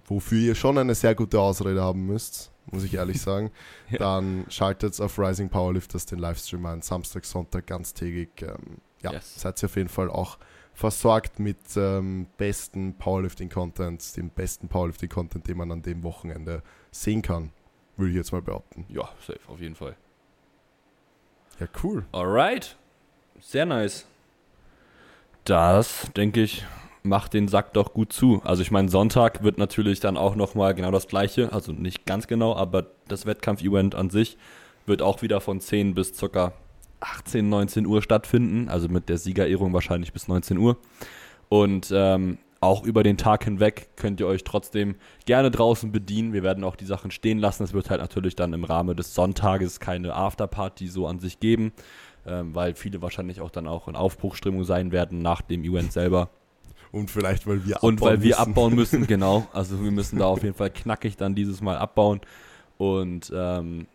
wofür ihr schon eine sehr gute Ausrede haben müsst, muss ich ehrlich sagen, Ja. dann schaltet auf Rising Powerlifters den Livestream ein, Samstag, Sonntag, ganztägig. Ähm, ja, Yes. seid ihr auf jeden Fall auch versorgt mit ähm, besten Powerlifting-Content, dem besten Powerlifting-Content, den man an dem Wochenende sehen kann, würde ich jetzt mal behaupten. Ja, safe, auf jeden Fall. Ja, cool. Alright. Sehr nice. Das, denke ich, macht den Sack doch gut zu. Also ich meine, Sonntag wird natürlich dann auch nochmal genau das gleiche, also nicht ganz genau, aber das Wettkampf-Event an sich wird auch wieder von 10 bis ca. 18, 19 Uhr stattfinden, also mit der Siegerehrung wahrscheinlich bis 19 Uhr. Und ähm, auch über den Tag hinweg könnt ihr euch trotzdem gerne draußen bedienen. Wir werden auch die Sachen stehen lassen. Es wird halt natürlich dann im Rahmen des Sonntages keine Afterparty so an sich geben, ähm, weil viele wahrscheinlich auch dann auch in Aufbruchstimmung sein werden nach dem Event selber. Und vielleicht, weil wir Und weil abbauen wir müssen. abbauen müssen, genau. Also wir müssen da auf jeden Fall knackig dann dieses Mal abbauen. Und ähm,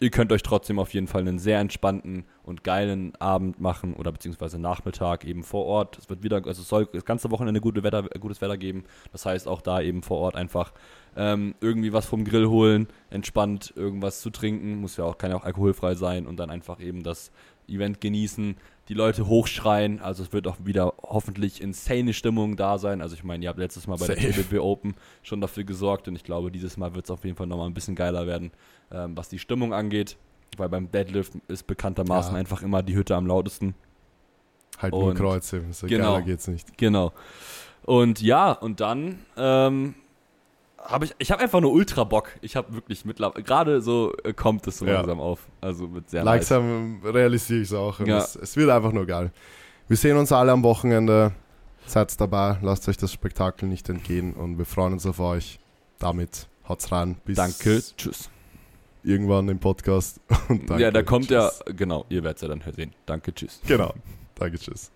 ihr könnt euch trotzdem auf jeden Fall einen sehr entspannten und geilen Abend machen oder beziehungsweise Nachmittag eben vor Ort. Es wird wieder, also es soll das ganze Wochenende gute Wetter, gutes Wetter geben. Das heißt auch da eben vor Ort einfach ähm, irgendwie was vom Grill holen, entspannt irgendwas zu trinken, muss ja auch, kann ja auch alkoholfrei sein und dann einfach eben das Event genießen, die Leute hochschreien. Also es wird auch wieder hoffentlich insane Stimmung da sein. Also ich meine, ihr habt letztes Mal bei der Safe. TBB Open schon dafür gesorgt und ich glaube, dieses Mal wird es auf jeden Fall nochmal ein bisschen geiler werden, ähm, was die Stimmung angeht. Weil beim Deadlift ist bekanntermaßen Ja. einfach immer die Hütte am lautesten. Halt nur Und- Kreuzheben. So genau. geiler geht's nicht. Genau. Und ja, und dann ähm, habe ich, ich habe einfach nur ultra Bock. Ich habe wirklich mittlerweile, gerade so äh, kommt es so Ja. langsam auf. Also mit sehr nice. Langsam realisiere ich es auch. Ja. es, es wird einfach nur geil. Wir sehen uns alle am Wochenende. Seid dabei. Lasst euch das Spektakel nicht entgehen. Und wir freuen uns auf euch. Damit haut's rein. Bis Danke, tschüss. irgendwann im Podcast. Danke, ja, da kommt tschüss. ja, genau, ihr werdet es ja dann sehen. Danke, tschüss. Genau. Danke, tschüss.